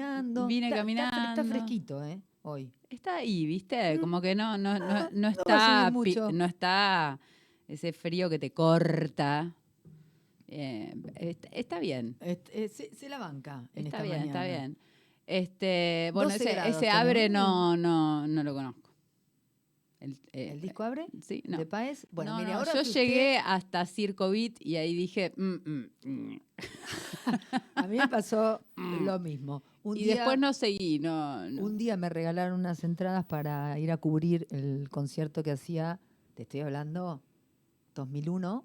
caminando. Vine Está- está Está, caminando. fresquito, ¿eh? Hoy. Está ahí, ¿viste? Como que no, no, no, no no está, pi- mucho. no está ese frío que te corta. Eh, está, está bien. Este, eh, se, se la banca en Está esta bien, está bien. Este, bueno, 12 ese, ese abre no, no, no lo conozco. El, eh, ¿El disco abre? Sí, no. ¿De Paez? Bueno, No, mire, no, ahora yo usted- llegué hasta Circo Beat y ahí dije. mm, mm, mm. A mí me pasó lo mismo. Un Y día, después no seguí, no. Un día me regalaron unas entradas para ir a cubrir el concierto que hacía, te estoy hablando, 2001.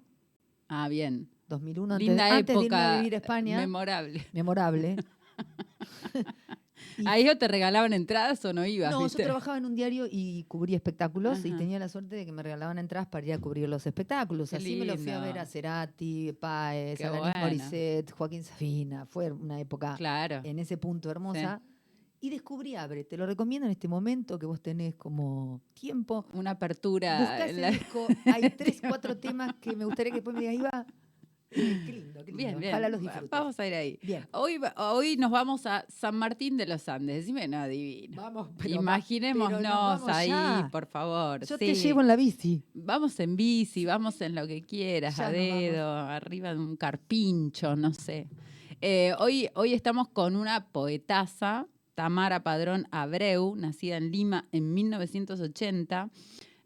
Ah, bien. 2001, antes, Linda antes de irme época. a vivir a España. Memorable. memorable. ¿A ellos te regalaban entradas o no ibas? No, viste? yo trabajaba en un diario y cubría espectáculos y tenía la suerte de que me regalaban entradas para ir a cubrir los espectáculos. Qué Así me lo fui a ver a Cerati, Qué Alanis bueno. Morissette, Joaquín Sabina. Fue una época Claro. en ese punto hermosa. Y descubrí Abre. Te lo recomiendo en este momento que vos tenés como tiempo. Una apertura. Buscá en ese la- disco. Hay tres, cuatro temas que me gustaría que después me digas, Iba. Qué lindo, qué lindo. Bien, bien. Ojalá los disfrutes. Vamos a ir ahí. Bien. Hoy, hoy nos vamos a San Martín de los Andes. Decime, no, divino. Vamos, pero Imaginémonos pero vamos ahí, ya. por favor. Yo sí. te llevo en la bici. Vamos en bici, vamos en lo que quieras, Ya a dedo, arriba de un carpincho, no sé. Eh, hoy, hoy estamos con una poetasa, Tamara Padrón Abreu, nacida en Lima en 1980.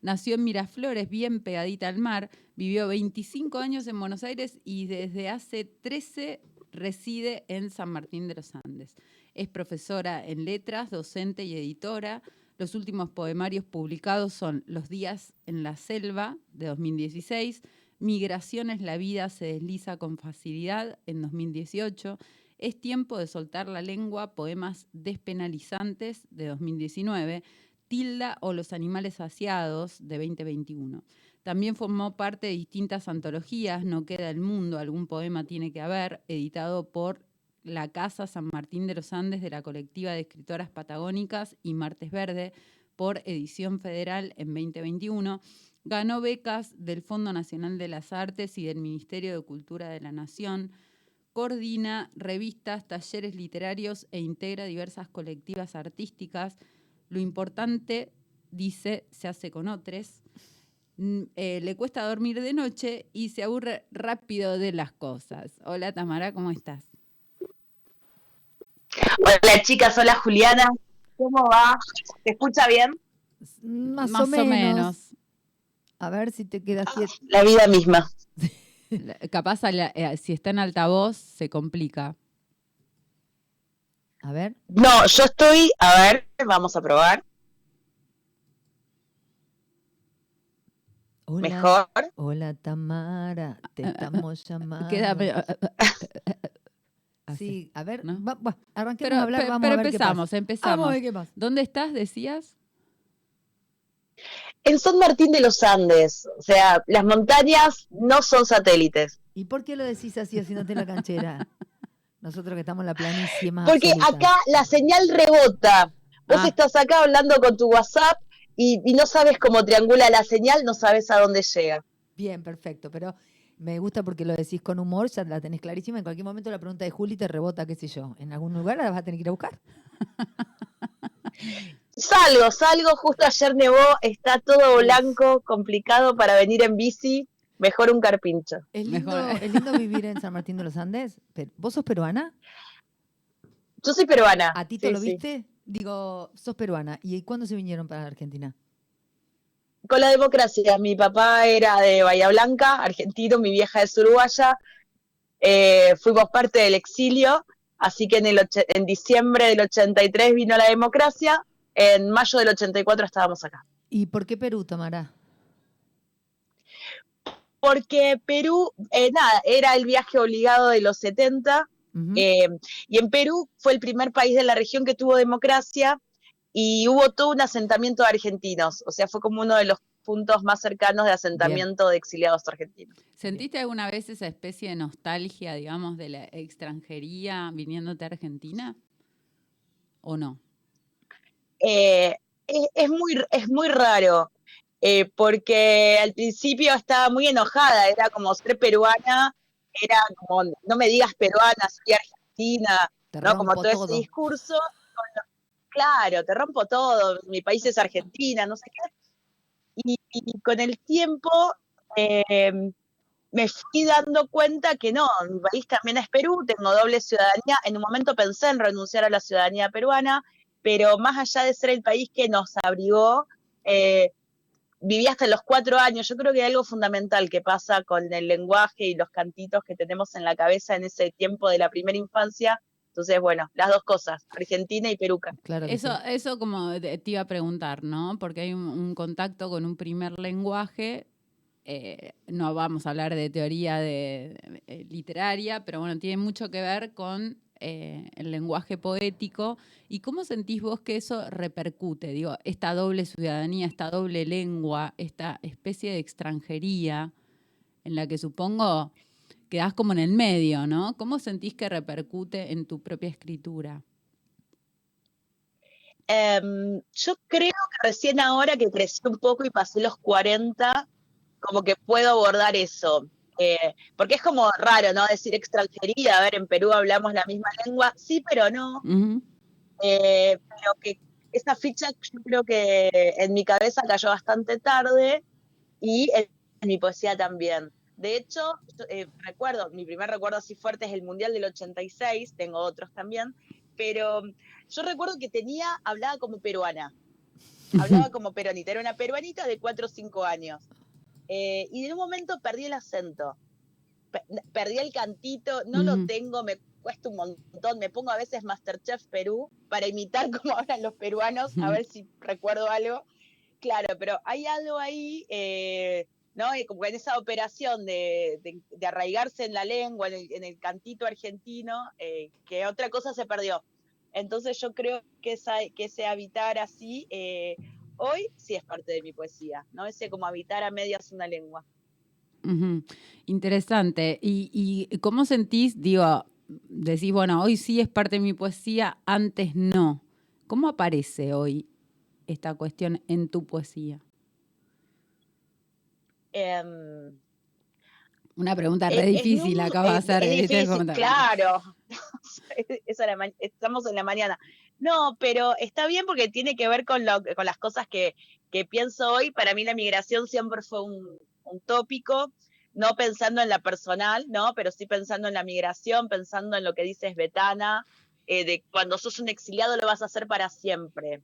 Nació en Miraflores, bien pegadita al mar. Vivió 25 años en Buenos Aires y desde hace 13 reside en San Martín de los Andes. Es profesora en letras, docente y editora. Los últimos poemarios publicados son Los días en la selva, de 2016, Migraciones, la vida se desliza con facilidad, en 2018, Es tiempo de soltar la lengua, poemas despenalizantes, de 2019, Tilda o Los animales saciados, de 2021. También formó parte de distintas antologías, No queda el mundo, algún poema tiene que haber, editado por la Casa San Martín de los Andes de la colectiva de escritoras patagónicas y Martes Verde por Edición Federal en 2021. Ganó becas del Fondo Nacional de las Artes y del Ministerio de Cultura de la Nación. Coordina revistas, talleres literarios e integra diversas colectivas artísticas. Lo importante, dice, se hace con otros. Mm, eh, le cuesta dormir de noche y se aburre rápido de las cosas. Hola Tamara, ¿cómo estás? Hola chicas, hola Juliana. ¿Cómo va? ¿Te escucha bien? Más, Más o, menos. A ver si te quedas quieto. La vida misma. Capaz la- eh, si está en altavoz se complica. A ver. No, yo estoy, a ver, vamos a probar. Hola, Mejor. Hola Tamara, te estamos llamando. Queda Así. Sí, a ver, ¿no? va- va, arranquemos Pero, a hablar, vamos pero a ver empezamos, qué pasa. empezamos. Vamos a ver qué pasa. ¿Dónde estás, decías? En San Martín de los Andes, o sea, las montañas no son satélites. ¿Y por qué lo decís así haciéndote la canchera? Nosotros que estamos en la planicie más Porque absoluta. acá la señal rebota. Vos Ah. estás acá hablando con tu WhatsApp y, y no sabes cómo triangula la señal, no sabes a dónde llega. Bien, perfecto, pero me gusta porque lo decís con humor, ya la tenés clarísima. En cualquier momento la pregunta de Juli te rebota, qué sé yo. En algún lugar la vas a tener que ir a buscar. Salgo, salgo, justo ayer nevó, está todo blanco, complicado para venir en bici, mejor un carpincho. ¿Es lindo, Mejor. es lindo vivir en San Martín de los Andes? ¿Vos sos peruana? Yo soy peruana. ¿A Tito sí, lo sí. Digo, sos peruana. ¿Y cuándo se vinieron para la Argentina? Con la democracia, mi papá era de Bahía Blanca, argentino, mi vieja es uruguaya, eh, fuimos parte del exilio, así que en, el en diciembre del 83 vino la democracia, en mayo del 84 estábamos acá. ¿Y por qué Perú, Tamara? Porque Perú, eh, nada, era el viaje obligado de los 70, Eh, y en Perú fue el primer país de la región que tuvo democracia y hubo todo un asentamiento de argentinos. O sea, fue como uno de los puntos más cercanos de asentamiento de exiliados argentinos. ¿Sentiste alguna vez esa especie de nostalgia, digamos, de la extranjería viniéndote a Argentina? ¿O no? Eh, es, es muy, es muy raro, eh, porque al principio estaba muy enojada, era como ser peruana, era como, no me digas peruana, soy argentina, Te ¿no? Como todo, todo. ese discurso. claro, te rompo todo. Mi país es Argentina, no sé qué. Y, y con el tiempo eh, me fui dando cuenta que no, mi país también es Perú, tengo doble ciudadanía. En un momento pensé en renunciar a la ciudadanía peruana, pero más allá de ser el país que nos abrigó, eh, viví hasta los cuatro años. Yo creo que hay algo fundamental que pasa con el lenguaje y los cantitos que tenemos en la cabeza en ese tiempo de la primera infancia. Entonces, bueno, las dos cosas, Argentina y Peruca. Claro Eso, sí. eso como te iba a preguntar, ¿no? Porque hay un, un contacto con un primer lenguaje. eh, no vamos a hablar de teoría de, literaria, pero bueno, tiene mucho que ver con eh, el lenguaje poético. ¿Y cómo sentís vos que eso repercute? Digo, esta doble ciudadanía, esta doble lengua, esta especie de extranjería en la que supongo quedás como en el medio, ¿no? ¿Cómo sentís que repercute en tu propia escritura? Em, yo creo que recién ahora que crecí un poco y pasé los 40, como que puedo abordar eso. Eh, porque es como raro, ¿no? Decir extranjería, a ver, en Perú hablamos la misma lengua, sí, pero no. Eh, pero que esa ficha yo creo que en mi cabeza cayó bastante tarde y en, en mi poesía también. De hecho, eh, recuerdo, mi primer recuerdo así fuerte es el Mundial del 86, tengo otros también, pero yo recuerdo que tenía, hablaba como peruana, hablaba como peronita, era una peruanita de 4 o 5 años. Eh, y en un momento perdí el acento, pe- perdí el cantito, no lo tengo, me cuesta un montón, me pongo a veces Masterchef Perú para imitar como hablan los peruanos, a ver si recuerdo algo. Claro, pero hay algo ahí, eh, ¿no? Y como en esa operación de, de- de arraigarse en la lengua, en el, en el cantito argentino, eh, que otra cosa se perdió. Entonces yo creo que, esa, que ese habitar así, eh, hoy sí es parte de mi poesía, ¿no? Ese como habitar a medias una lengua. Interesante. ¿Y, y cómo sentís, digo, decís, bueno, hoy sí es parte de mi poesía, antes no? ¿Cómo aparece hoy esta cuestión en tu poesía? Em, Una pregunta re es difícil acabo de hacer. claro. Estamos en la mañana. No, pero está bien porque tiene que ver con, lo, con las cosas que, pienso hoy. Para mí la migración siempre fue un, tópico, no pensando en la personal, ¿no? Pero sí pensando en la migración, pensando en lo que dices Betana, eh, de cuando sos un exiliado lo vas a hacer para siempre.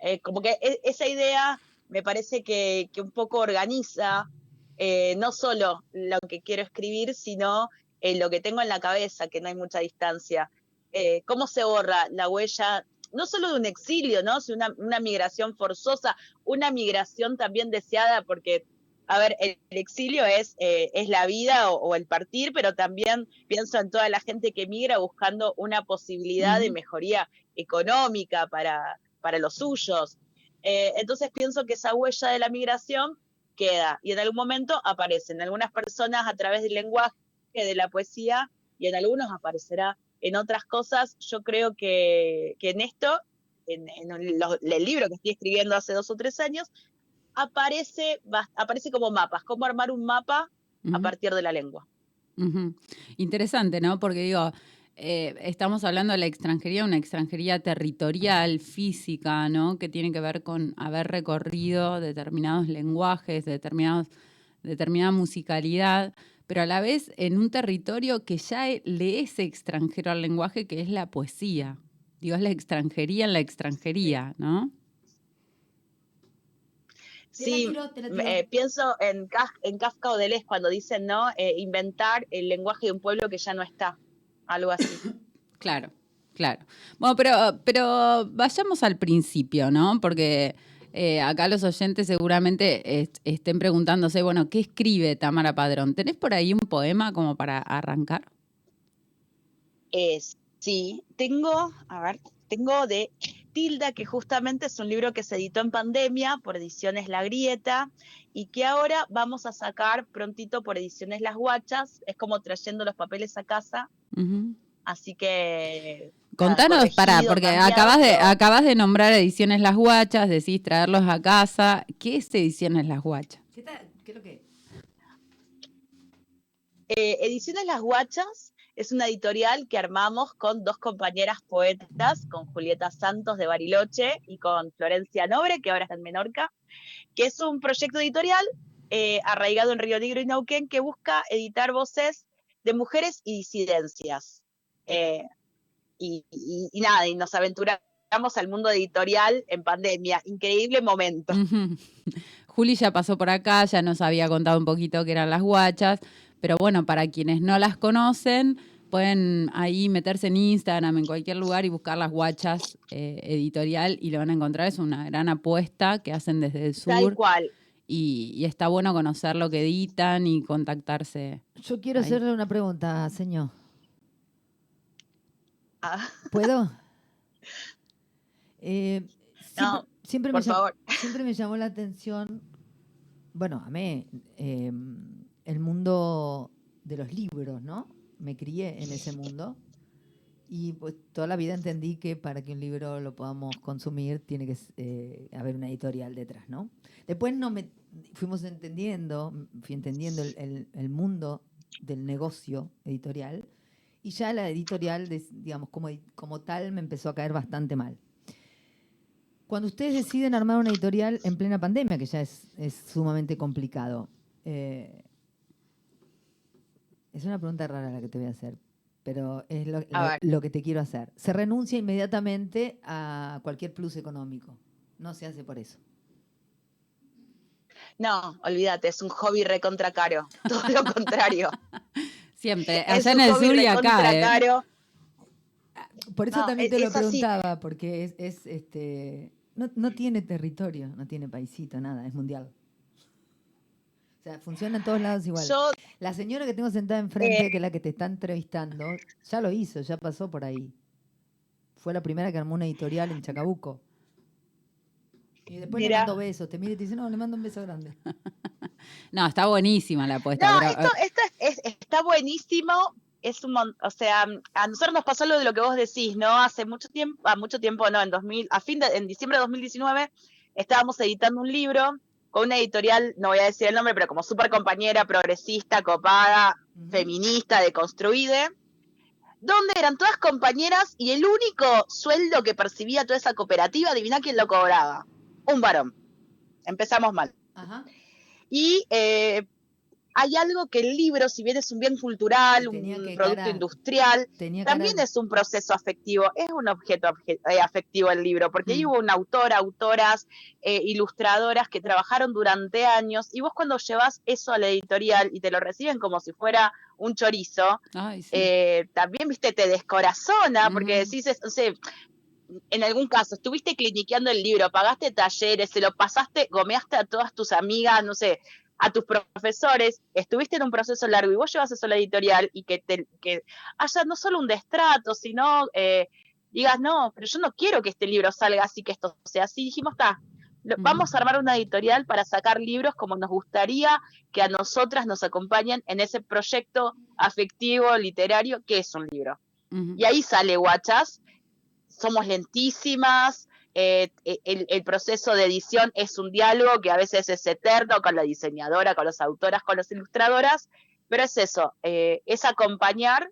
Eh, como que e- esa idea me parece que, un poco organiza eh, no solo lo que quiero escribir, sino lo que tengo en la cabeza, que no hay mucha distancia. Eh, ¿Cómo se borra la huella, no solo de un exilio, ¿no? sino una, una migración forzosa, una migración también deseada, porque, a ver, el, exilio es, eh, es la vida o, o el partir, pero también pienso en toda la gente que migra buscando una posibilidad de mejoría económica para, para los suyos. Eh, entonces pienso que esa huella de la migración queda y en algún momento aparece en algunas personas a través del lenguaje, de la poesía y en algunos aparecerá en otras cosas. Yo creo que, que en esto, en, en el, libro que estoy escribiendo hace dos o tres años, aparece, aparece como mapas, cómo armar un mapa a partir de la lengua. Interesante, ¿no? Porque digo, eh, estamos hablando de la extranjería, una extranjería territorial, física, ¿no? Que tiene que ver con haber recorrido determinados lenguajes, determinados, determinada musicalidad, pero a la vez en un territorio que ya e- le es extranjero al lenguaje, que es la poesía. Digo, es la extranjería en la extranjería, ¿no? Sí, tiro, eh, pienso en Kafka o Deleuze cuando dicen, ¿no? Eh, inventar el lenguaje de un pueblo que ya no está, algo así. Claro, claro. Bueno, pero, pero vayamos al principio, ¿no? Porque eh, acá los oyentes seguramente est- estén preguntándose, bueno, ¿qué escribe Tamara Padrón? ¿Tenés por ahí un poema como para arrancar? Es, sí, tengo, a ver, tengo de Tilda, que justamente es un libro que se editó en pandemia por Ediciones La Grieta y que ahora vamos a sacar prontito por Ediciones Las Guachas. Es como trayendo los papeles a casa, así que... Contanos, pará, porque cambiado, acabas de, acabas de nombrar Ediciones Las Guachas, decís traerlos a casa. ¿Qué es Ediciones Las Guachas? ¿Qué, tal? ¿Qué es lo que? eh, Ediciones Las Guachas es una editorial que armamos con dos compañeras poetas, con Julieta Santos de Bariloche y con Florencia Nobre, que ahora está en Menorca, que es un proyecto editorial eh, arraigado en Río Negro y Neuquén que busca editar voces de mujeres y disidencias. Eh, y, nada, y nos aventuramos al mundo editorial en pandemia. Increíble momento. Juli ya pasó por acá, ya nos había contado un poquito qué eran las guachas, pero bueno, para quienes no las conocen, pueden ahí meterse en Instagram, en cualquier lugar y buscar las guachas eh, editorial y lo van a encontrar. Es una gran apuesta que hacen desde el sur. Tal cual. Y, está bueno conocer lo que editan y contactarse. Yo quiero hacerle una pregunta, señor. Ah. ¿Puedo? Eh, no, siempre, por me favor. Llamó, siempre me llamó la atención, bueno, a mí, em, el mundo de los libros, ¿no? Me crié en ese mundo y pues toda la vida entendí que para que un libro lo podamos consumir tiene que eh, haber una editorial detrás, ¿no? Después no me, fuimos entendiendo, fui entendiendo el, el mundo del negocio editorial y ya la editorial, digamos, como, como tal, me empezó a caer bastante mal. Cuando ustedes deciden armar una editorial en plena pandemia, que ya es, sumamente complicado, eh, es una pregunta rara la que te voy a hacer, pero es lo, que te quiero hacer. Se renuncia inmediatamente a cualquier plus económico. No se hace por eso. No, olvídate, es un hobby recontra caro. Todo lo contrario. Siempre, allá en el sur y acá. ¿eh? Por eso también te lo preguntaba, porque es, este no, tiene territorio, no tiene paisito, nada, es mundial. O sea, funciona en todos lados igual. la señora que tengo sentada enfrente, eh, que es la que te está entrevistando, ya lo hizo, ya pasó por ahí. Fue la primera que armó una editorial en Chacabuco. Y después le mando besos. Te mira y te dice, no, le mando un beso grande. no, está buenísima la apuesta. No, esto, está buenísimo, es un o sea, a nosotros nos pasó lo de lo que vos decís, ¿no? Hace mucho tiempo, a mucho tiempo, no, en 2000, a fin de, en diciembre de 2019 estábamos editando un libro con una editorial, no voy a decir el nombre, pero como súper compañera, progresista, copada, feminista, deconstruide, donde eran todas compañeras y el único sueldo que percibía toda esa cooperativa, adivina quién lo cobraba, un varón. Empezamos mal. Ajá. Y eh, hay algo que el libro, si bien es un bien cultural, un producto industrial, también es un proceso afectivo, es un objeto eh, afectivo el libro, porque ahí mm. hubo un autor, autoras, eh, ilustradoras que trabajaron durante años, y vos cuando llevas eso a la editorial y te lo reciben como si fuera un chorizo, eh, también, viste, te descorazona, porque decís, o sea, en algún caso, estuviste cliniqueando el libro, pagaste talleres, se lo pasaste, gomeaste a todas tus amigas, no sé, a tus profesores, estuviste en un proceso largo y vos llevas eso a la editorial y que, te, que haya no solo un destrato, sino eh, digas, no, pero yo no quiero que este libro salga así, que esto sea así. Dijimos, está, vamos a armar una editorial para sacar libros como nos gustaría que a nosotras nos acompañen en ese proyecto afectivo, literario, que es un libro. Y ahí sale Guachas, somos lentísimas, eh, e, el, proceso de edición es un diálogo que a veces es eterno con la diseñadora, con las autoras, con las ilustradoras, pero es eso, eh, es acompañar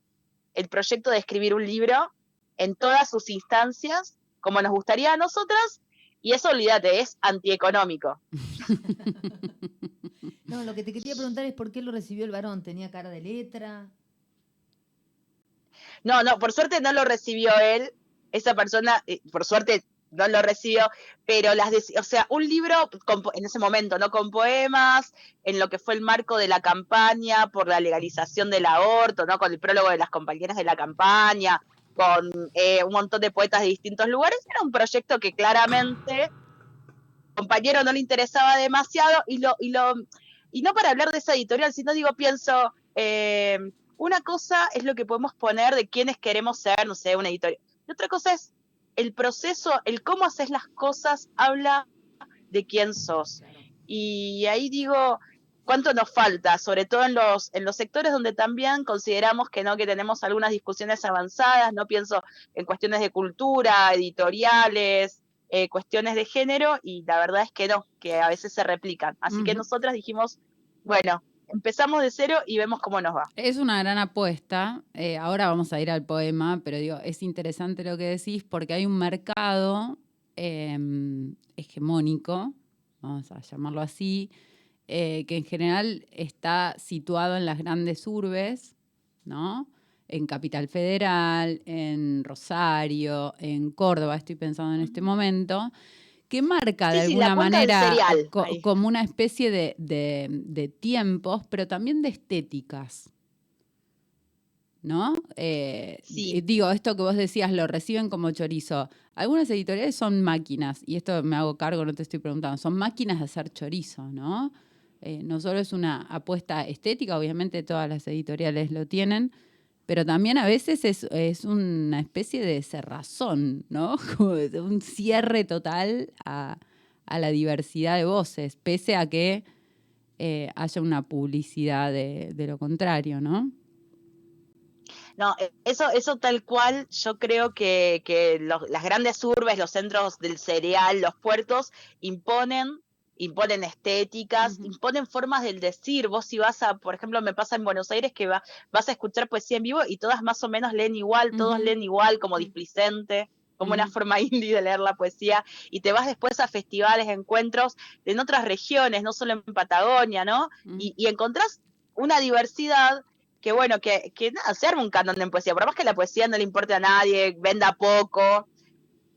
el proyecto de escribir un libro en todas sus instancias, como nos gustaría a nosotras, y eso, olvídate, es antieconómico. no, lo que te quería preguntar es por qué lo recibió el varón, ¿tenía cara de letra? No, no, por suerte no lo recibió él, esa persona, eh, por suerte no lo recibió, pero las, o sea, un libro en ese momento, ¿no? Con poemas, en lo que fue el marco de la campaña por la legalización del aborto, ¿no? Con el prólogo de las compañeras de la campaña, con eh, un montón de poetas de distintos lugares, era un proyecto que claramente compañero no le interesaba demasiado y lo, y lo, y no para hablar de esa editorial, sino digo, pienso, eh, una cosa es lo que podemos poner de quienes queremos ser, no sé, una editorial. Y otra cosa es el proceso, el cómo haces las cosas, habla de quién sos. Y ahí digo, ¿cuánto nos falta? Sobre todo en los, en los sectores donde también consideramos que no, que tenemos algunas discusiones avanzadas, no pienso en cuestiones de cultura, editoriales, eh, cuestiones de género, y la verdad es que no, que a veces se replican. Así que nosotras dijimos, bueno, empezamos de cero y vemos cómo nos va. Es una gran apuesta. Eh, ahora vamos a ir al poema, pero digo, es interesante lo que decís porque hay un mercado em, hegemónico, vamos a llamarlo así, eh, que en general está situado en las grandes urbes, ¿no? En Capital Federal, en Rosario, en Córdoba, estoy pensando en este momento, que marca de Sí, alguna manera cereal, co- ahí. como una especie de, de- de tiempos, pero también de estéticas. ¿No? Eh, Sí. Digo, esto que vos decías, lo reciben como chorizo. Algunas editoriales son máquinas, y esto me hago cargo, no te estoy preguntando, son máquinas de hacer chorizo, ¿no? Eh, no solo es una apuesta estética, obviamente todas las editoriales lo tienen, pero también a veces es, es una especie de cerrazón, ¿no? Un cierre total a, a la diversidad de voces, pese a que eh, haya una publicidad de, de lo contrario, ¿no? No, eh, eso, eso tal cual, yo creo que, que las grandes urbes, los centros del cereal, los puertos, imponen, imponen estéticas, imponen formas del decir. Vos si vas a, por ejemplo, me pasa en Buenos Aires que va- vas a escuchar poesía en vivo y todas más o menos leen igual, todos leen igual, como displicente, como una forma indie de leer la poesía, y te vas después a festivales, encuentros en otras regiones, no solo en Patagonia, ¿no? y, y encontrás una diversidad que, bueno, que, que nada, se arma un canon en poesía, por más que la poesía no le importe a nadie, venda poco,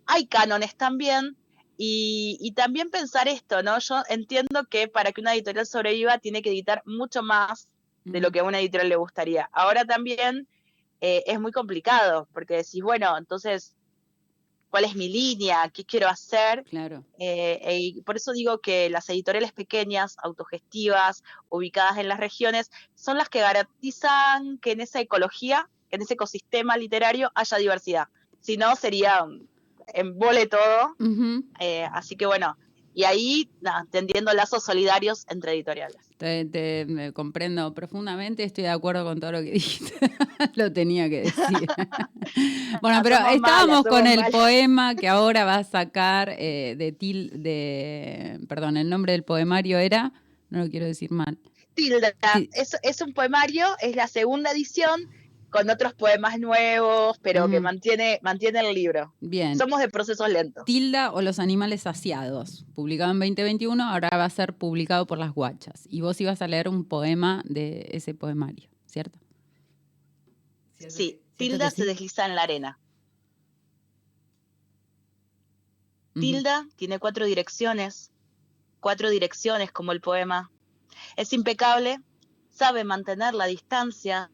hay cánones también, y, y también pensar esto, ¿no? Yo entiendo que para que una editorial sobreviva tiene que editar mucho más de lo que a una editorial le gustaría. Ahora también eh, es muy complicado, porque decís, bueno, entonces, ¿cuál es mi línea? ¿Qué quiero hacer? Claro. Eh, eh, y por eso digo que las editoriales pequeñas, autogestivas, ubicadas en las regiones, son las que garantizan que en esa ecología, en ese ecosistema literario, haya diversidad. Si no, sería embole todo. Ujú. eh, así que bueno, y ahí nada, tendiendo lazos solidarios entre editoriales. Te, te- me comprendo profundamente, estoy de acuerdo con todo lo que dijiste. lo tenía que decir. bueno, No, pero estábamos malas, con el malas. poema que ahora va a sacar eh, de Til, de, perdón, el nombre del poemario era, no lo quiero decir mal. Tilda, Sí. es, es un poemario, es la segunda edición con otros poemas nuevos, pero que Ujú. mantiene, mantiene el libro. Bien. Somos de procesos lentos. Tilda o los animales saciados, publicado en 2021, ahora va a ser publicado por las guachas. Y vos ibas a leer un poema de ese poemario, ¿cierto? Sí, Tilda se desliza en la arena. Tilda tiene cuatro direcciones, cuatro direcciones como el poema. Es impecable, sabe mantener la distancia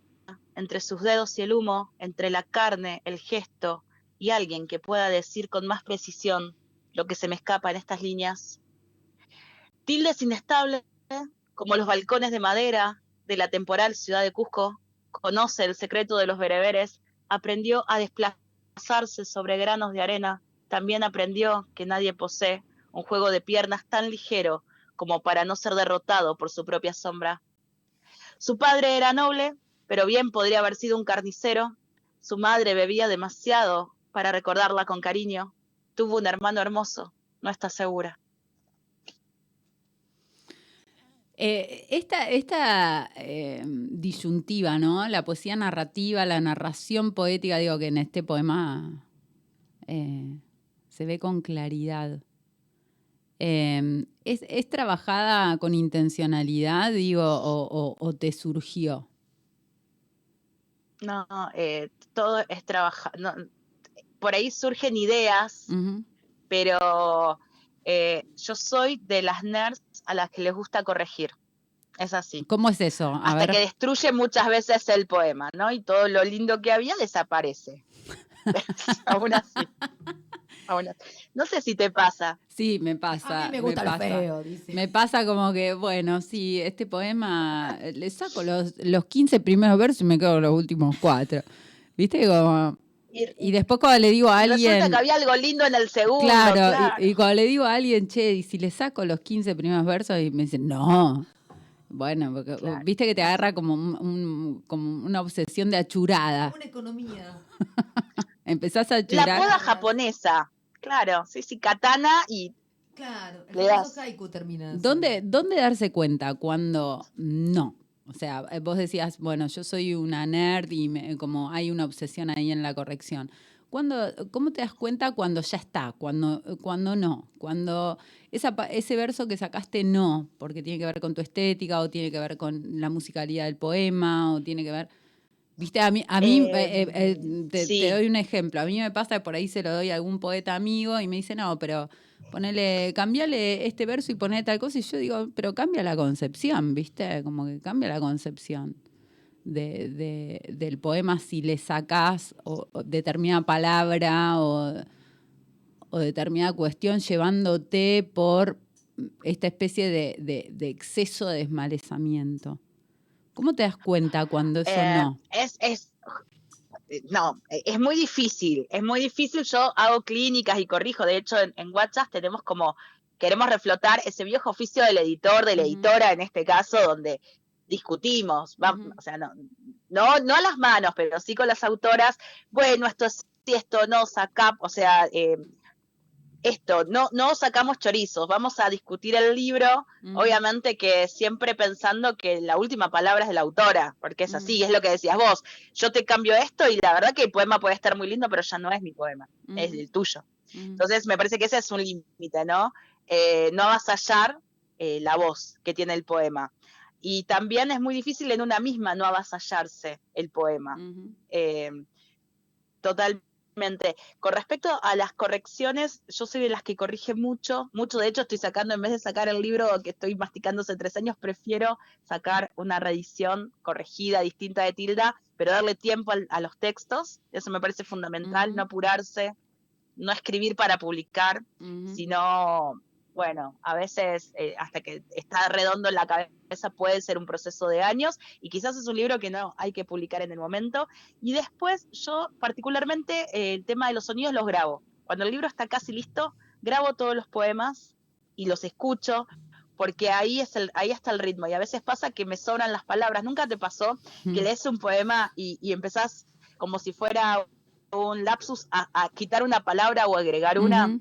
entre sus dedos y el humo, entre la carne, el gesto y alguien que pueda decir con más precisión lo que se me escapa en estas líneas. Tilda es inestable, como los balcones de madera de la temporal ciudad de Cusco, conoce el secreto de los bereberes, aprendió a desplazarse sobre granos de arena, también aprendió que nadie posee un juego de piernas tan ligero como para no ser derrotado por su propia sombra. Su padre era noble, pero bien podría haber sido un carnicero. Su madre bebía demasiado para recordarla con cariño. Tuvo un hermano hermoso, no está segura. Eh, esta esta eh, disyuntiva, ¿no? La poesía narrativa, la narración poética, digo que en este poema eh, se ve con claridad. ¿es, es trabajada con intencionalidad, digo, o, o- o te surgió? No, eh, todo es trabajar. no, por ahí surgen ideas, pero eh, yo soy de las nerds a las que les gusta corregir. Es así. ¿Cómo es eso? A Hasta ver. que destruye muchas veces el poema, ¿no? Y todo lo lindo que había desaparece. aún así. No sé si te pasa. Sí, me pasa. A mí me gusta lo pasa. feo, dice. Me pasa como que, bueno, sí, este poema, eh, le saco los, los 15 primeros versos y me quedo con los últimos cuatro. ¿Viste? Como, Y, y después cuando le digo a resulta alguien, que había algo lindo en el segundo. claro, claro. Y, y cuando le digo a alguien, che, y si le saco los 15 primeros versos y me dicen, no. Bueno, porque Claro. viste que te agarra como, un- un- como una obsesión de achurada. Una economía. Empezás a La achurar. poda japonesa. Claro, sí, sí, katana y Claro, el Le famoso das. haiku termina. ¿Dónde, ¿Dónde darse cuenta cuando no? O sea, eh, vos decías, bueno, yo soy una nerd y me- como hay una obsesión ahí en la corrección. ¿Cuándo, ¿Cómo te das cuenta cuando ya está? Cuando, cuando no. Cuando esa, pa- ese verso que sacaste no, porque tiene que ver con tu estética o tiene que ver con la musicalidad del poema o tiene que ver... Viste, a mí, a mí Eh, eh, eh, te, sí. te doy un ejemplo. A mí me pasa que por ahí se lo doy a algún poeta amigo y me dice, no, pero ponele, cambiale este verso y ponele tal cosa. Y yo digo, pero cambia la concepción, ¿viste? Como que cambia la concepción de, de- del poema si le sacás o, o determinada palabra o, o determinada cuestión llevándote por esta especie de, de- de exceso de desmalezamiento. ¿Cómo te das cuenta cuando eso Eh, no? Es, es, no, es muy difícil, es muy difícil. Yo hago clínicas y corrijo. De hecho, en, en WhatsApp tenemos como, queremos reflotar ese viejo oficio del editor, de la editora en este caso, donde discutimos, va- Ujú. o sea, no, no, no a las manos, pero sí con las autoras. Bueno, esto es sí, esto no, saca, o sea, eh, esto, no, no sacamos chorizos, vamos a discutir el libro, Ujú. obviamente que siempre pensando que la última palabra es de la autora, porque es así, es lo que decías vos. Yo te cambio esto y la verdad que el poema puede estar muy lindo, pero ya no es mi poema, es Ujú. el tuyo. Entonces me parece que ese es un límite, ¿no? Eh, no avasallar eh, la voz que tiene el poema. Y también es muy difícil en una misma no avasallarse el poema. Eh, totalmente. Con respecto a las correcciones, yo soy de las que corrige mucho, mucho de hecho estoy sacando, en vez de sacar el libro que estoy masticando hace tres años, prefiero sacar una reedición corregida, distinta de Tilda, pero darle tiempo al- a los textos, eso me parece fundamental, no apurarse, no escribir para publicar, sino, bueno, a veces eh, hasta que está redondo en la cabeza puede ser un proceso de años y quizás es un libro que no hay que publicar en el momento. Y después yo particularmente eh, el tema de los sonidos los grabo. Cuando el libro está casi listo, grabo todos los poemas y los escucho porque ahí, es el, ahí está el ritmo y a veces pasa que me sobran las palabras. ¿Nunca te pasó que Ujú. lees un poema y, y empezás como si fuera un lapsus a, a quitar una palabra o agregar una?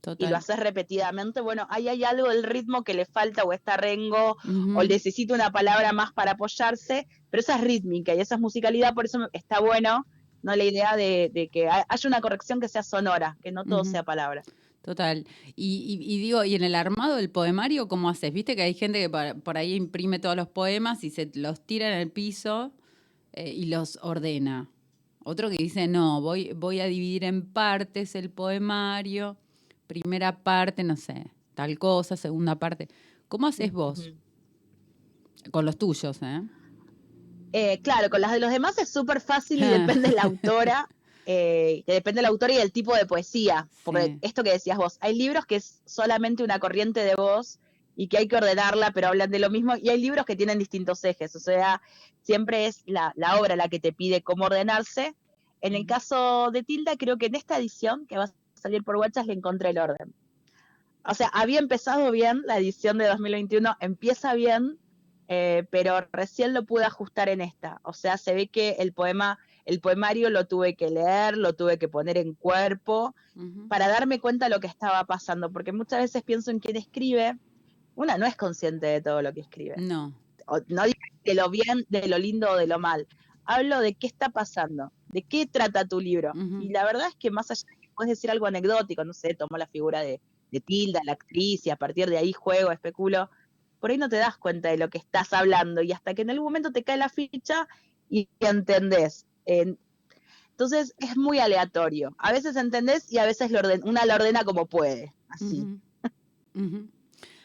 Total. lo haces repetidamente, bueno, ahí hay algo del ritmo que le falta o está rengo o necesita una palabra más para apoyarse, pero esa es rítmica y esa es musicalidad, por eso está bueno, ¿no? La idea de, de que ha- haya una corrección que sea sonora, que no todo sea palabra. Total. Y, y- y digo, y en el armado del poemario, ¿cómo haces? Viste que hay gente que por, por ahí imprime todos los poemas y se los tira en el piso eh, y los ordena. Otro que dice, no, voy, voy a dividir en partes el poemario. Primera parte, no sé, tal cosa, segunda parte. ¿Cómo haces vos? Con los tuyos, ¿eh? Eh, claro, con las de los demás es súper fácil y depende de la autora, eh, que depende de la autora y del tipo de poesía. Porque Sí. esto que decías vos, hay libros que es solamente una corriente de voz y que hay que ordenarla, pero hablan de lo mismo, y hay libros que tienen distintos ejes, o sea, siempre es la, la obra la que te pide cómo ordenarse. En el caso de Tilda, creo que en esta edición, que va a salir por WhatsApp, le encontré el orden. O sea, había empezado bien la edición de 2021, empieza bien, eh, pero recién lo pude ajustar en esta. O sea, se ve que el poema, el poemario lo tuve que leer, lo tuve que poner en cuerpo Ujú. para darme cuenta de lo que estaba pasando, porque muchas veces pienso en quien escribe, una no es consciente de todo lo que escribe. No. O- no digo de lo bien, de lo lindo o de lo mal. Hablo de qué está pasando, de qué trata tu libro. Ujú. Y la verdad es que más allá puedes decir algo anecdótico, no sé, tomo la figura de, de Tilda, la actriz, y a partir de ahí juego, especulo, por ahí no te das cuenta de lo que estás hablando y hasta que en algún momento te cae la ficha y entendés. En- entonces es muy aleatorio. A veces entendés y a veces lo orden, una lo ordena como puede. Así.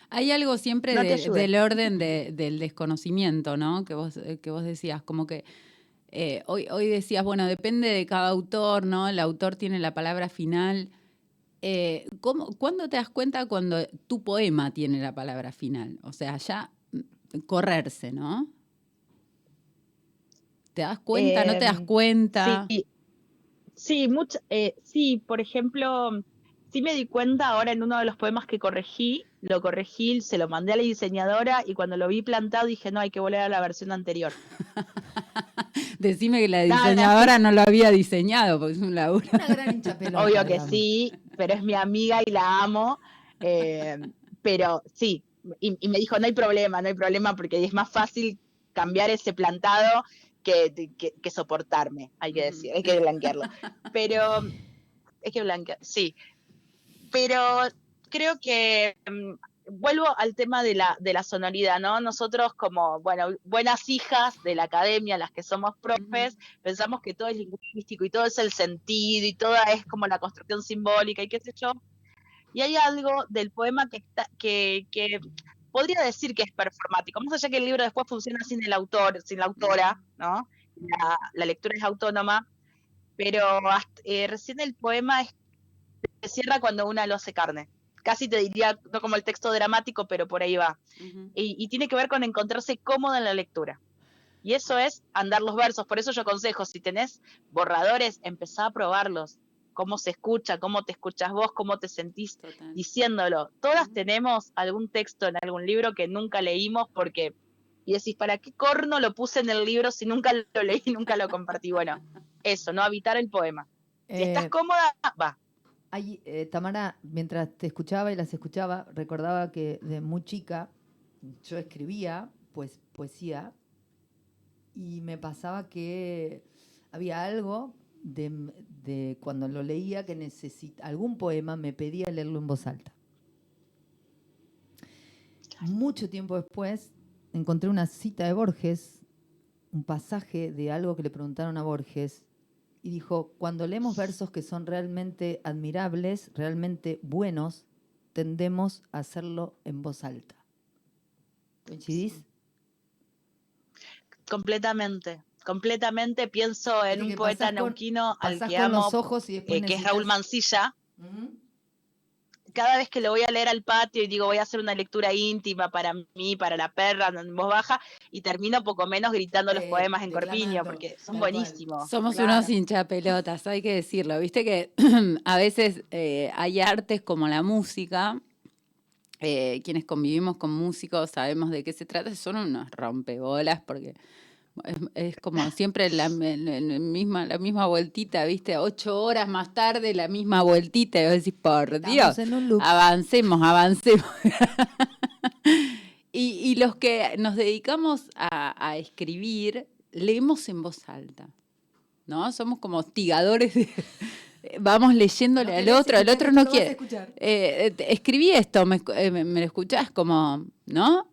Hay algo siempre No de- del orden de- del desconocimiento, ¿no? Que vos, eh, que vos decías, como que eh, hoy, hoy decías, bueno, depende de cada autor, ¿no? El autor tiene la palabra final. Eh, ¿cómo- ¿Cuándo te das cuenta cuando tu poema tiene la palabra final? O sea, ya mm, correrse, ¿no? ¿Te das cuenta? ¿No te das Em, cuenta? Sí, sí, eh, sí, por ejemplo, sí me di cuenta ahora en uno de los poemas que corregí, lo corregí, se lo mandé a la diseñadora y cuando lo vi plantado dije, no, hay que volver a la versión anterior. Decime que la No, no, diseñadora no lo había diseñado, porque es un laburo. Una gran pelota, Obvio que sí, pero es mi amiga y la amo. eh, pero sí, y, y me dijo, no hay problema, no hay problema, porque es más fácil cambiar ese plantado que, que, que soportarme, hay que decir, hay que blanquearlo. Pero, hay que blanquear, sí. Pero creo que mm, vuelvo al tema de la, de la sonoridad, ¿no? Nosotros como, bueno, buenas hijas de la academia, las que somos profes, pensamos que todo es lingüístico y todo es el sentido y todo es como la construcción simbólica y qué sé yo. Y hay algo del poema que, está, que, que podría decir que es performático, más allá que el libro después funciona sin el autor, sin la autora, ¿no? La, la lectura es autónoma, pero hasta- eh, recién el poema es- se cierra cuando una lo hace carne. Casi te diría, no como el texto dramático, pero por ahí va. Y, y tiene que ver con encontrarse cómoda en la lectura. Y eso es andar los versos. Por eso yo aconsejo, si tenés borradores, empezá a probarlos. Cómo se escucha, cómo te escuchas vos, cómo te sentís Total. diciéndolo. Todas tenemos algún texto en algún libro que nunca leímos porque... Y decís, ¿para qué corno lo puse en el libro si nunca lo leí, nunca lo compartí? Bueno, eso, no habitar el poema. Si estás Eh, cómoda, va. Ay, eh, Tamara, mientras te escuchaba y las escuchaba, recordaba que de muy chica yo escribía pues, poesía y me pasaba que había algo de cuando lo leía que necesita algún poema me pedía leerlo en voz alta. Mucho tiempo después encontré una cita de Borges, un pasaje de algo que le preguntaron a Borges y dijo, cuando leemos versos que son realmente admirables, realmente buenos, tendemos a hacerlo en voz alta. ¿Coincidís? Completamente. Completamente pienso en un poeta con- neuquino al que con amo, los ojos y después eh, que es Raúl Mancilla. Cada vez que lo voy a leer al patio y digo voy a hacer una lectura íntima para mí, para la perra, en voz baja, y termino poco menos gritando los poemas en Corpiño, porque son buenísimos. Somos Claro. unos hinchapelotas, hay que decirlo. Viste que a veces eh, hay artes como la música. eh, quienes convivimos con músicos sabemos de qué se trata. Son unos rompebolas porque es, es como siempre la, la- la misma, la misma vueltita, ¿viste? Ocho horas más tarde la misma vueltita. Y vos decís, por Dios. Avancemos, avancemos. y, y los que nos dedicamos a, a escribir, leemos en voz alta. ¿No? Somos como hostigadores de- Vamos leyéndole No al otro, el otro no quiere. Eh, escribí esto, me, eh, me- me lo escuchás como, ¿no?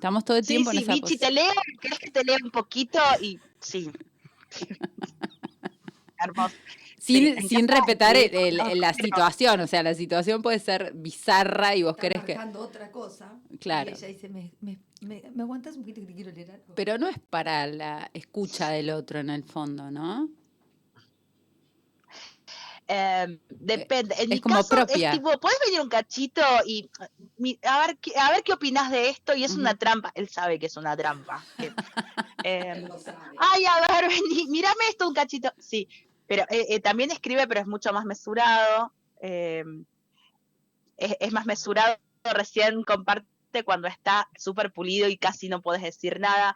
Estamos todo el Sí, tiempo sí, en esa posición. te leo, ¿querés que te lea un poquito? Y sí. Hermoso. Sin, me sin respetar el- el- el- la situación, o sea, la situación puede ser bizarra y vos Está querés que... otra cosa. Claro. Y ella dice, ¿me, me, me, me aguantas un poquito que te quiero leer algo? Pero no es para la escucha del otro en el fondo, ¿no? Eh, depende. En es mi como caso propia. es tipo, ¿puedes venir un cachito y mi- a ver qué, a ver qué opinás de esto? Y es una trampa. Él sabe que es una trampa. eh, sabe. Ay, a ver, vení, mírame esto un cachito. Sí, pero eh, eh, también escribe, pero es mucho más mesurado. eh, es, es más mesurado, recién comparte cuando está súper pulido y casi no puedes decir nada.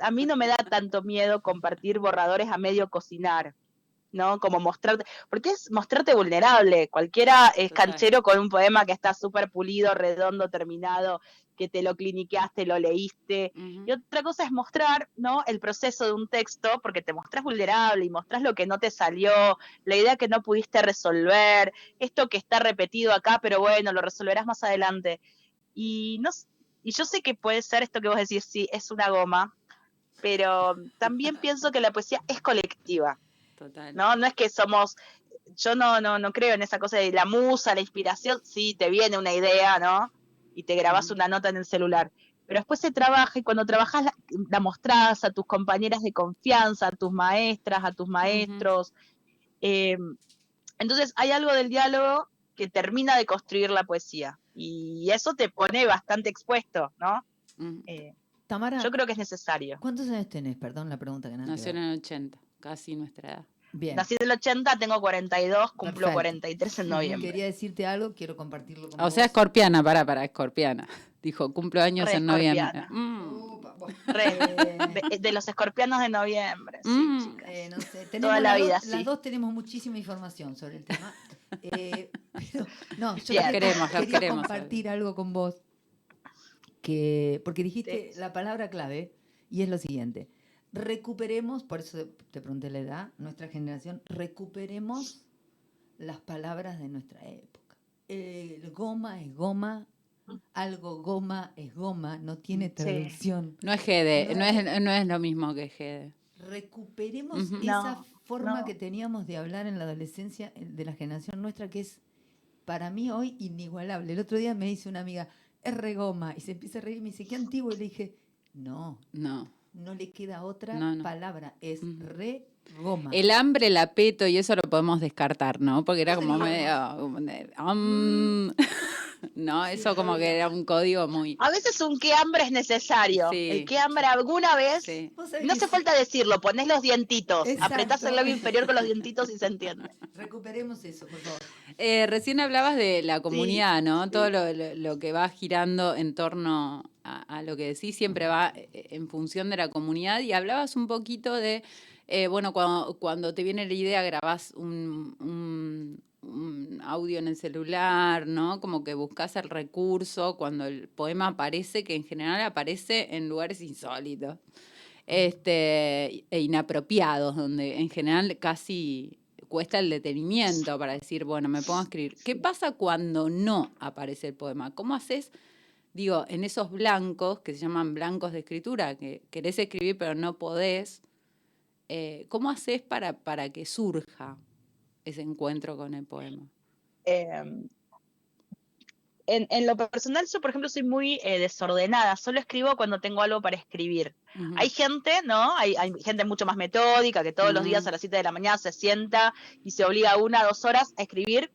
A mí no me da tanto miedo compartir borradores a medio cocinar, ¿no? Como mostrarte, porque es mostrarte vulnerable. Cualquiera es canchero con un poema que está súper pulido, redondo, terminado, que te lo cliniqueaste, lo leíste, y otra cosa es mostrar, ¿no? El proceso de un texto, porque te mostrás vulnerable y mostrás lo que no te salió, la idea que no pudiste resolver, esto que está repetido acá, pero bueno, lo resolverás más adelante. Y no y yo sé que puede ser esto que vos decís, sí, es una goma, pero también pienso que la poesía es colectiva, Total. ¿no? No es que somos yo no, no, no creo en esa cosa de la musa, la inspiración, sí, te viene una idea, ¿no? Y te grabas una nota en el celular. Pero después se trabaja y cuando trabajas la, la mostrás a tus compañeras de confianza, a tus maestras, a tus maestros. eh, entonces hay algo del diálogo que termina de construir la poesía. Y eso te pone bastante expuesto, ¿no? Eh, Tamara, yo creo que es necesario. ¿cuántos años tenés? Perdón la pregunta que nada. Nació en el 80, casi nuestra edad. Bien. Nací del 80, tengo 42, cumplo Perfecto. 43 en noviembre. Quería decirte algo, quiero compartirlo con O vos. sea, escorpiana, para, para, escorpiana. Dijo, cumplo años Re en noviembre. Mm. Upa, bueno. Re, Eh, de, de los escorpianos de noviembre, sí, Mm. chicas. Eh, no sé, tenemos la las vida, sí. Las dos tenemos muchísima información sobre el tema. Eh, pero, no, yo quería- Queremos, quería queremos, compartir algo con vos. Que, porque dijiste Sí. la palabra clave Y es lo siguiente, recuperemos, por eso te pregunté la edad, nuestra generación, recuperemos las palabras de nuestra época. El goma es goma, algo goma es goma, no tiene traducción. No es Gede, no es, no es lo mismo que Gede. Recuperemos esa No, forma no. que teníamos de hablar en la adolescencia eh, de la generación nuestra, que es para mí hoy inigualable. El otro día me dice una amiga, es regoma, y se empieza a reír y me dice, qué antiguo, y le dije, no, No. No le queda otra No, no. palabra, es Ujú. regoma. El hambre, el apeto y eso lo podemos descartar, ¿no? Porque era como medio... de, "Am". No, eso como que era un código muy... A veces un qué hambre es necesario. Sí. El qué hambre alguna vez. Sí. No hace falta decirlo, ponés los dientitos, Exacto. apretás el labio inferior con los dientitos y se entiende. Recuperemos eso, por favor. Eh, recién hablabas de la comunidad, ¿no? sí. Todo lo, lo- lo que va girando en torno a, a lo que decís siempre va eh, en función de la comunidad y hablabas un poquito de, eh, bueno, cuando, cuando te viene la idea grabás un, un- un audio en el celular, ¿no? Como que buscas el recurso cuando el poema aparece, que en general aparece en lugares insólitos este, e inapropiados, donde en general casi cuesta el detenimiento para decir, bueno, me pongo a escribir. ¿Qué pasa cuando no aparece el poema? ¿Cómo haces, digo, en esos blancos, que se llaman blancos de escritura, que querés escribir pero no podés, eh, ¿cómo haces para, para que surja ese encuentro con el poema? Eh, en, en lo personal, yo, por ejemplo, soy muy eh, desordenada. Solo escribo cuando tengo algo para escribir. Hay gente, ¿no? Hay, hay gente mucho más metódica que todos los días Ujú. a las 7 de la mañana se sienta y se obliga una o dos horas a escribir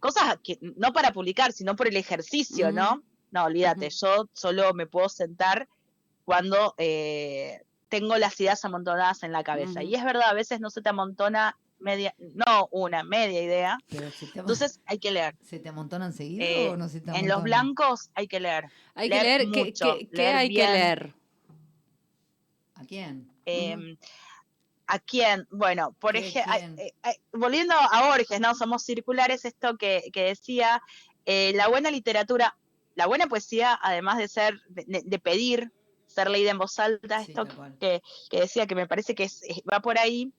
cosas que no para publicar, sino por el ejercicio. ¿no? No, olvídate, yo solo me puedo sentar cuando eh, tengo las ideas amontonadas en la cabeza. Y es verdad, a veces no se te amontona media, no una, media idea. Te, Entonces hay que leer. ¿se te amontonan seguido eh, o no se te En los amontonan? blancos hay que leer. Hay que leer leer, ¿qué, mucho, qué- qué leer hay que leer? ¿A quién? Eh, ¿A quién? Bueno, por ¿Qué ejemplo, quién? volviendo a Borges, ¿no? Somos circulares, esto que, que decía, eh, la buena literatura, la buena poesía, además de ser, de, de pedir, ser leída en voz alta, Sí, esto que, que decía que me parece que es- va por ahí,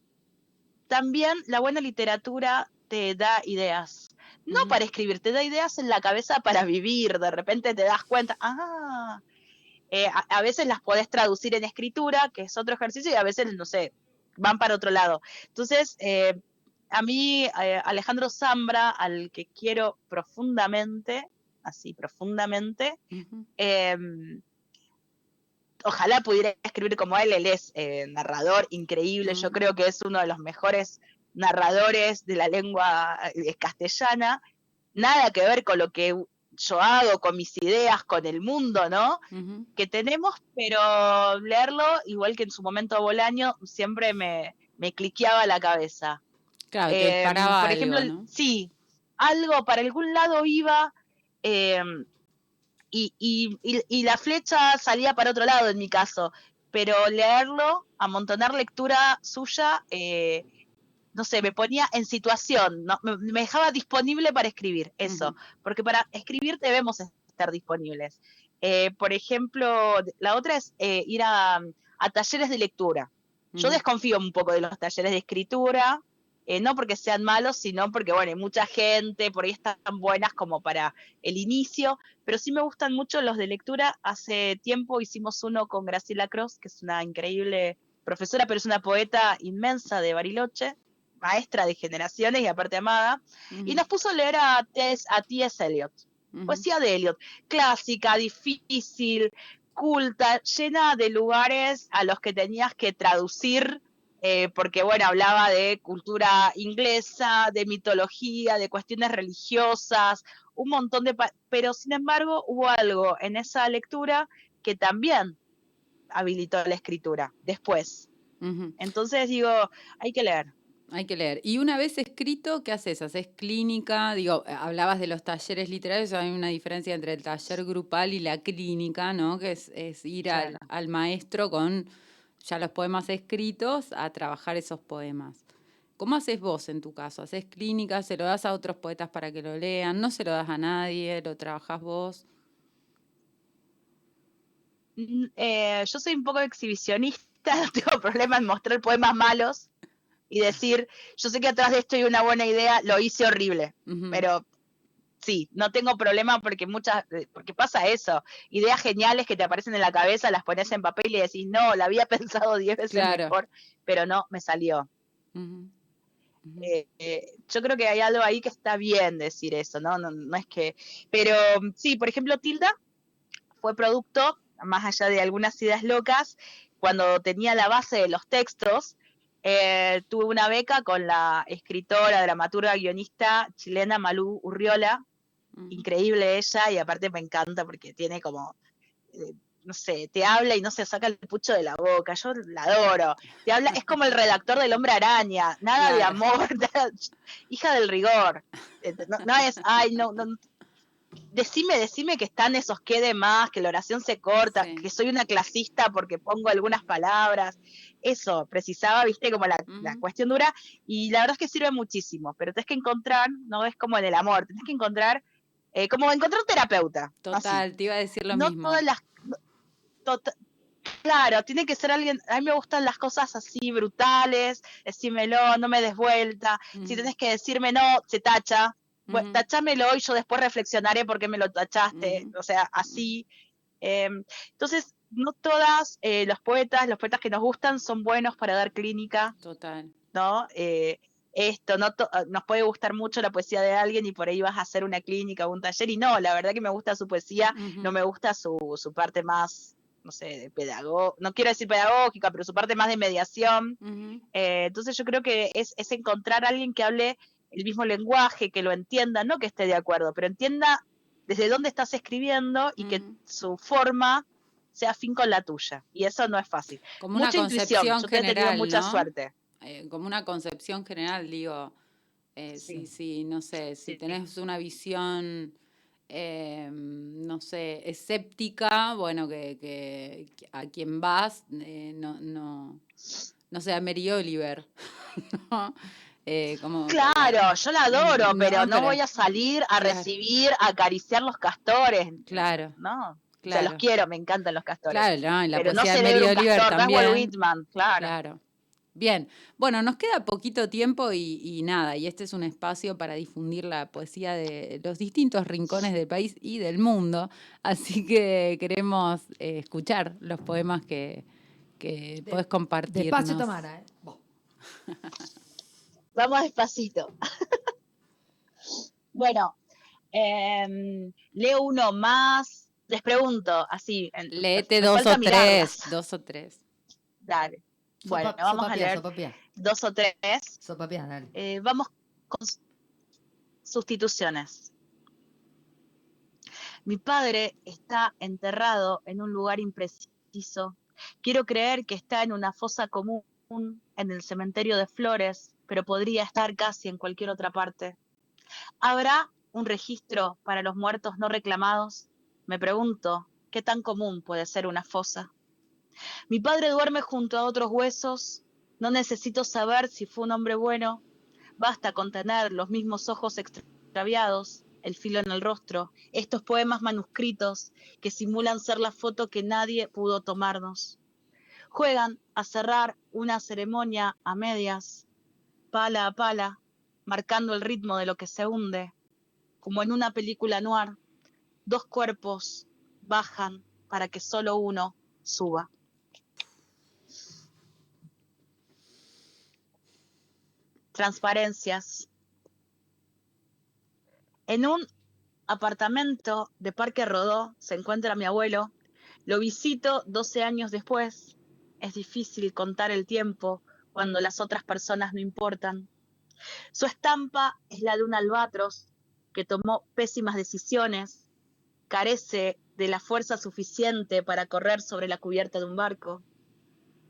también la buena literatura te da ideas. No para escribir, te da ideas en la cabeza para vivir. De repente te das cuenta, ah, eh, a, a veces las podés traducir en escritura, que es otro ejercicio, y a veces, no sé, van para otro lado. Entonces, eh, a mí, eh, Alejandro Zambra, al que quiero profundamente, así, profundamente, ojalá pudiera escribir como él, él es eh, narrador increíble, yo creo que es uno de los mejores narradores de la lengua eh, castellana, nada que ver con lo que yo hago, con mis ideas, con el mundo, ¿no? Que tenemos, pero leerlo, igual que en su momento Bolaño, siempre me, me cliqueaba la cabeza. Claro, te Eh, disparaba por algo, ejemplo, ¿no? sí, algo para algún lado iba eh, y, y- y- y la flecha salía para otro lado en mi caso, pero leerlo, amontonar lectura suya, eh, no sé, me ponía en situación, ¿no? me, me dejaba disponible para escribir, eso, porque para escribir debemos estar disponibles. Eh, por ejemplo, la otra es eh, ir a, a talleres de lectura. Yo desconfío un poco de los talleres de escritura, eh, no porque sean malos, sino porque, bueno, hay mucha gente, por ahí están buenas como para el inicio, pero sí me gustan mucho los de lectura. Hace tiempo hicimos uno con Graciela Cross, que es una increíble profesora, pero es una poeta inmensa de Bariloche, maestra de generaciones y aparte amada, y nos puso a leer a T.S. a T.S. Eliot Ujú. poesía de Eliot, clásica, difícil, culta, llena de lugares a los que tenías que traducir, eh, porque bueno, hablaba de cultura inglesa, de mitología, de cuestiones religiosas, un montón de... Pero sin embargo hubo algo en esa lectura que también habilitó la escritura después. Entonces digo, hay que leer. Hay que leer. Y una vez escrito, ¿qué haces? ¿Haces clínica? Digo, eh, hablabas de los talleres literarios, hay una diferencia entre el taller grupal y la clínica, ¿no? Que es, es ir al, al maestro con ya los poemas escritos a trabajar esos poemas. ¿Cómo haces vos en tu caso? ¿Haces clínica? ¿Se lo das a otros poetas para que lo lean? ¿No se lo das a nadie? ¿Lo trabajás vos? Mm, eh, yo soy un poco exhibicionista, no tengo problema en mostrar poemas malos y decir, yo sé que atrás de esto hay una buena idea, lo hice horrible, pero sí, no tengo problema porque muchas, eh, porque pasa eso, ideas geniales que te aparecen en la cabeza, las pones en papel y decís, no, la había pensado diez veces Claro. mejor, pero no, me salió. Eh, eh, yo creo que hay algo ahí que está bien decir eso, ¿no? No, no es que. Pero sí, por ejemplo, Tilda fue producto, más allá de algunas ideas locas, cuando tenía la base de los textos, eh, tuve una beca con la escritora, dramaturga, guionista chilena Malú Urriola, Increíble ella, y aparte me encanta porque tiene como, eh, no sé, te habla y no se saca el pucho de la boca, yo la adoro. Te habla, es como el redactor del hombre araña, nada de amor, nada- hija del rigor. No, no es, ay, no, no, decime, decime que están esos que de más, que la oración se corta, Sí. que soy una clasista porque pongo algunas palabras. Eso, precisaba, viste, como la, la cuestión dura, y la verdad es que sirve muchísimo, pero tenés que encontrar, no es como en el amor, tenés que encontrar, eh, como encontrar un terapeuta. así. Total, te iba a decir lo no mismo. todas las. no- tota- claro, tiene que ser alguien. A mí me gustan las cosas así brutales, decímelo, no me des vuelta. Si tenés que decirme no, se tacha. Bueno, tachámelo y yo después reflexionaré por qué me lo tachaste. O sea, así. Em, entonces, no todas eh, los poetas, los poetas que nos gustan, son buenos para dar clínica. Total. ¿no? Eh, esto, no nos puede gustar mucho la poesía de alguien y por ahí vas a hacer una clínica o un taller y no, la verdad que me gusta su poesía, no me gusta su, su parte más, no sé, de pedago no quiero decir pedagógica, pero su parte más de mediación. Eh, entonces yo creo que es, es encontrar a alguien que hable el mismo lenguaje, que lo entienda, no que esté de acuerdo, pero entienda desde dónde estás escribiendo y que su forma sea afín con la tuya. Y eso no es fácil. Como una Mucha intuición, yo te he tenido general, mucha ¿no? suerte. Eh, como una concepción general, digo, eh, sí. Sí. sí, no sé, si Sí, sí. tenés una visión, eh, no sé, escéptica, bueno, que, que- a quien vas, eh, no, no, no sé, a Mary Oliver, ¿no? Eh, como, Claro, yo la adoro, No, pero no pero- voy a salir a Claro. recibir, a acariciar los castores. Claro, No, o sea, claro. los quiero, me encantan los castores. Claro, no, y la pero no de Mary Oliver castor, también. Whitman, claro. Claro. Bien, bueno, nos queda poquito tiempo y, y nada, y este es un espacio para difundir la poesía de los distintos rincones del país y del mundo, así que queremos eh, escuchar los poemas que, que De- podés compartir. Despacio, Tamara, ¿eh? Vamos despacito. bueno, em, leo uno más. Les pregunto, así. Léete dos o mirarlas. tres, dos o tres. Dale. Bueno, Sopa- vamos a leer dos o tres. dale. Eh, vamos con sustituciones. Mi padre está enterrado en un lugar impreciso. Quiero creer que está en una fosa común en el cementerio de Flores, pero podría estar casi en cualquier otra parte. ¿Habrá un registro para los muertos no reclamados? Me pregunto, ¿qué tan común puede ser una fosa? Mi padre duerme junto a otros huesos. No necesito saber si fue un hombre bueno. Basta con tener los mismos ojos extraviados, el filo en el rostro, estos poemas manuscritos que simulan ser la foto que nadie pudo tomarnos. Juegan a cerrar una ceremonia a medias, pala a pala, marcando el ritmo de lo que se hunde, como en una película noir. Dos cuerpos bajan para que solo uno suba. Transparencias. En un apartamento de Parque Rodó se encuentra mi abuelo. Lo visito 12 años después. Es difícil contar el tiempo cuando las otras personas no importan. Su estampa es la de un albatros que tomó pésimas decisiones, carece de la fuerza suficiente para correr sobre la cubierta de un barco.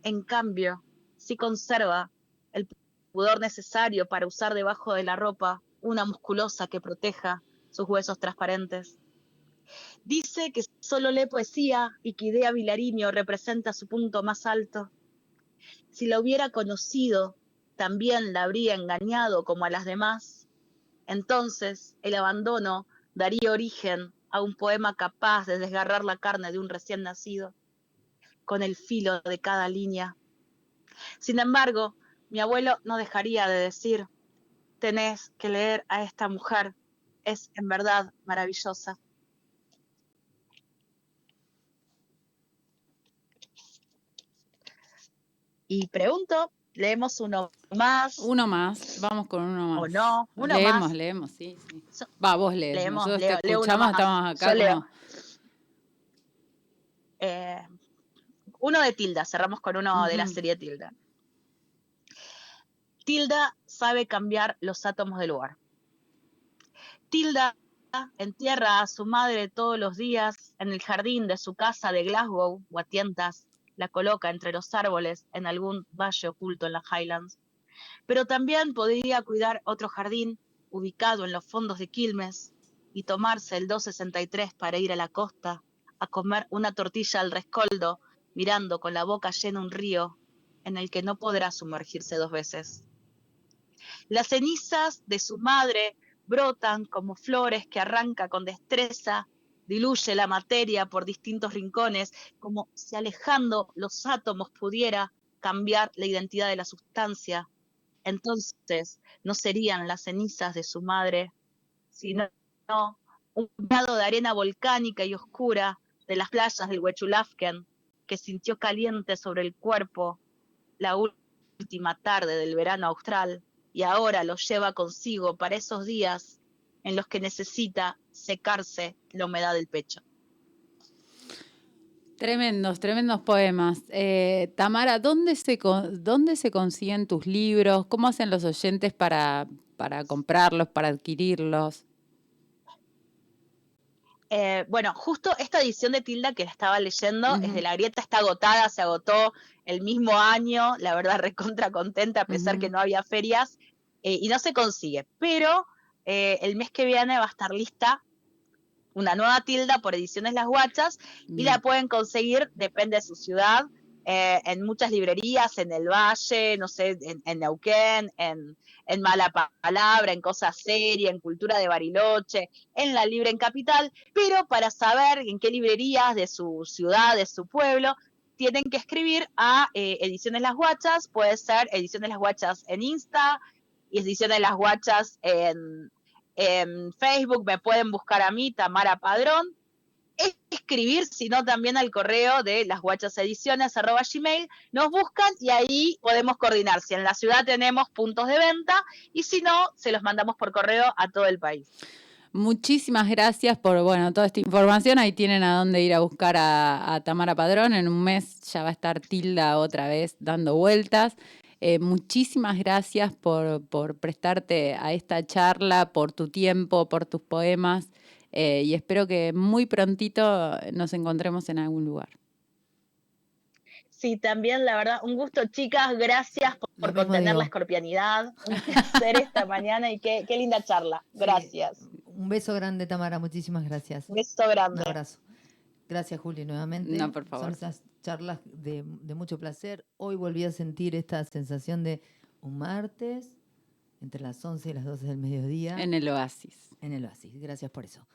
En cambio, sí conserva el pudor necesario para usar debajo de la ropa una musculosa que proteja sus huesos transparentes. Dice que solo lee poesía y que Idea Vilariño representa su punto más alto. Si la hubiera conocido, también la habría engañado como a las demás. Entonces el abandono daría origen a un poema capaz de desgarrar la carne de un recién nacido. con el filo de cada línea. Sin embargo, mi abuelo no dejaría de decir, tenés que leer a esta mujer, es en verdad maravillosa. Y pregunto, leemos uno más. Uno más, vamos con uno más. O no, uno leemos, más. leemos, sí, sí. Va, vos lees. Leemos, Nosotros leo- te escuchamos, estamos acá Yo leo. Eh, uno de Tilda, cerramos con uno de la serie Tilda. Tilda sabe cambiar los átomos de lugar. Tilda entierra a su madre todos los días en el jardín de su casa de Glasgow o a tientas, la coloca entre los árboles en algún valle oculto en las Highlands. Pero también podría cuidar otro jardín ubicado en los fondos de Quilmes y tomarse el 263 para ir a la costa a comer una tortilla al rescoldo, mirando con la boca llena un río en el que no podrá sumergirse dos veces. Las cenizas de su madre brotan como flores que arranca con destreza, diluye la materia por distintos rincones, como si alejando los átomos pudiera cambiar la identidad de la sustancia. Entonces no serían las cenizas de su madre, sino un grado de arena volcánica y oscura de las playas del Huechulafken que sintió caliente sobre el cuerpo la última tarde del verano austral y ahora lo lleva consigo para esos días en los que necesita secarse la humedad del pecho. Tremendos, tremendos poemas. Eh, Tamara, ¿dónde se, ¿dónde se consiguen tus libros? ¿Cómo hacen los oyentes para, para comprarlos, para adquirirlos? Eh, bueno, justo esta edición de Tilda que la estaba leyendo, es de la grieta, está agotada, se agotó el mismo año, la verdad recontra contenta a pesar que Ujú. no había ferias eh, y no se consigue, pero eh, el mes que viene va a estar lista una nueva Tilda por Ediciones Las Guachas y la pueden conseguir, depende de su ciudad, eh, en muchas librerías, en el Valle, no sé, en, Neuquén, en, en Mala Pa- Palabra, en Cosa Seria, en Cultura de Bariloche, en La Libre en Capital, pero para saber en qué librerías de su ciudad, de su pueblo, tienen que escribir a eh, Ediciones Las Guachas, puede ser Ediciones Las Guachas en Insta y Ediciones Las Guachas en, en Facebook, me pueden buscar a mí, Tamara Padrón, escribir, sino también al correo de las gmail, nos buscan y ahí podemos coordinar. Si en la ciudad tenemos puntos de venta y si no, se los mandamos por correo a todo el país. Muchísimas gracias por bueno, toda esta información. Ahí tienen a dónde ir a buscar a, a Tamara Padrón. En un mes ya va a estar Tilda otra vez dando vueltas. Eh, muchísimas gracias por prestarte a esta charla, por tu tiempo, por tus poemas. Eh, y espero que muy prontito nos encontremos en algún lugar. Sí, también, la verdad, un gusto, chicas. Gracias por, por contener digo. la escorpianidad. Un placer esta mañana y qué, qué linda charla. Gracias. Un beso grande, Tamara. Muchísimas gracias. Un beso Un grande. abrazo. Gracias, Juli, nuevamente. No, por favor. Son esas charlas de, de mucho placer. Hoy volví a sentir esta sensación de un martes entre las 11 y las 12 del mediodía En el oasis. en el oasis. Gracias por eso.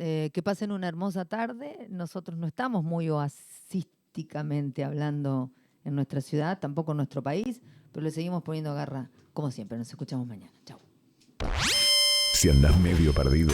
Eh, que pasen una hermosa tarde. Nosotros no estamos muy oasísticamente hablando en nuestra ciudad, tampoco en nuestro país, pero le seguimos poniendo garra como siempre. Nos escuchamos mañana. Chao. Si andás medio perdido,